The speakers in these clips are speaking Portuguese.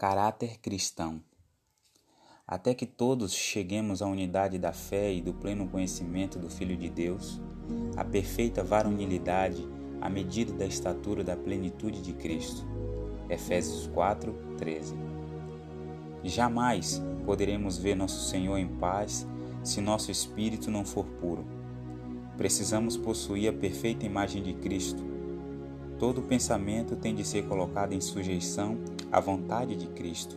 Caráter cristão. Até que todos cheguemos à unidade da fé e do pleno conhecimento do Filho de Deus, à perfeita varonilidade, à medida da estatura da plenitude de Cristo. Efésios 4, 13. Jamais poderemos ver nosso Senhor em paz se nosso espírito não for puro. Precisamos possuir a perfeita imagem de Cristo. Todo pensamento tem de ser colocado em sujeição a vontade de Cristo.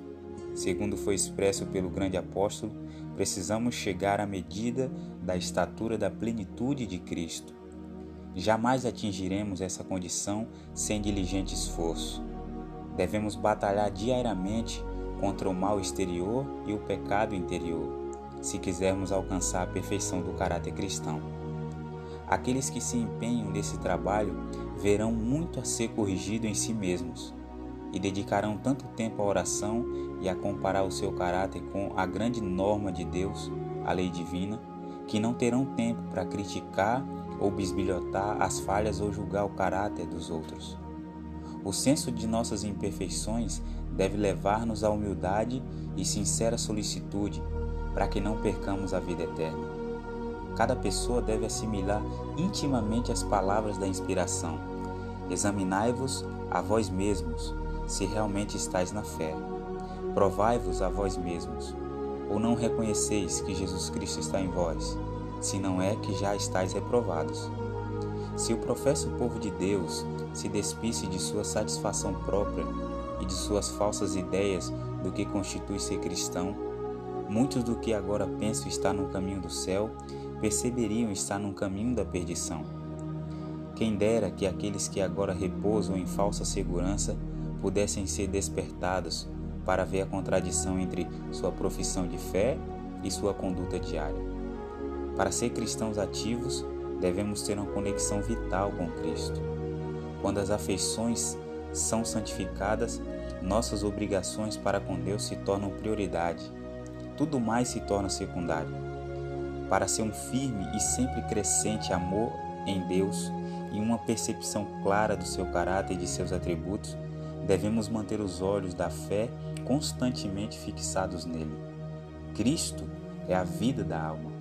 Segundo foi expresso pelo grande apóstolo, precisamos chegar à medida da estatura da plenitude de Cristo. Jamais atingiremos essa condição sem diligente esforço. Devemos batalhar diariamente contra o mal exterior e o pecado interior, se quisermos alcançar a perfeição do caráter cristão. Aqueles que se empenham nesse trabalho verão muito a ser corrigido em si mesmos e dedicarão tanto tempo à oração e a comparar o seu caráter com a grande norma de Deus, a lei divina, que não terão tempo para criticar ou bisbilhotar as falhas ou julgar o caráter dos outros. O senso de nossas imperfeições deve levar-nos à humildade e sincera solicitude para que não percamos a vida eterna. Cada pessoa deve assimilar intimamente as palavras da inspiração. Examinai-vos a vós mesmos se realmente estáis na fé. Provai-vos a vós mesmos, ou não reconheceis que Jesus Cristo está em vós, se não é que já estáis reprovados. Se o professo povo de Deus se despisse de sua satisfação própria e de suas falsas ideias do que constitui ser cristão, muitos do que agora pensam estar no caminho do céu perceberiam estar no caminho da perdição. Quem dera que aqueles que agora repousam em falsa segurança pudessem ser despertados para ver a contradição entre sua profissão de fé e sua conduta diária. Para ser cristãos ativos, devemos ter uma conexão vital com Cristo. Quando as afeições são santificadas, nossas obrigações para com Deus se tornam prioridade. Tudo mais se torna secundário. Para ser um firme e sempre crescente amor em Deus e uma percepção clara do seu caráter e de seus atributos, devemos manter os olhos da fé constantemente fixados nele. Cristo é a vida da alma.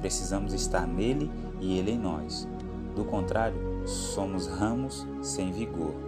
Precisamos estar nele e ele em nós. Do contrário, somos ramos sem vigor.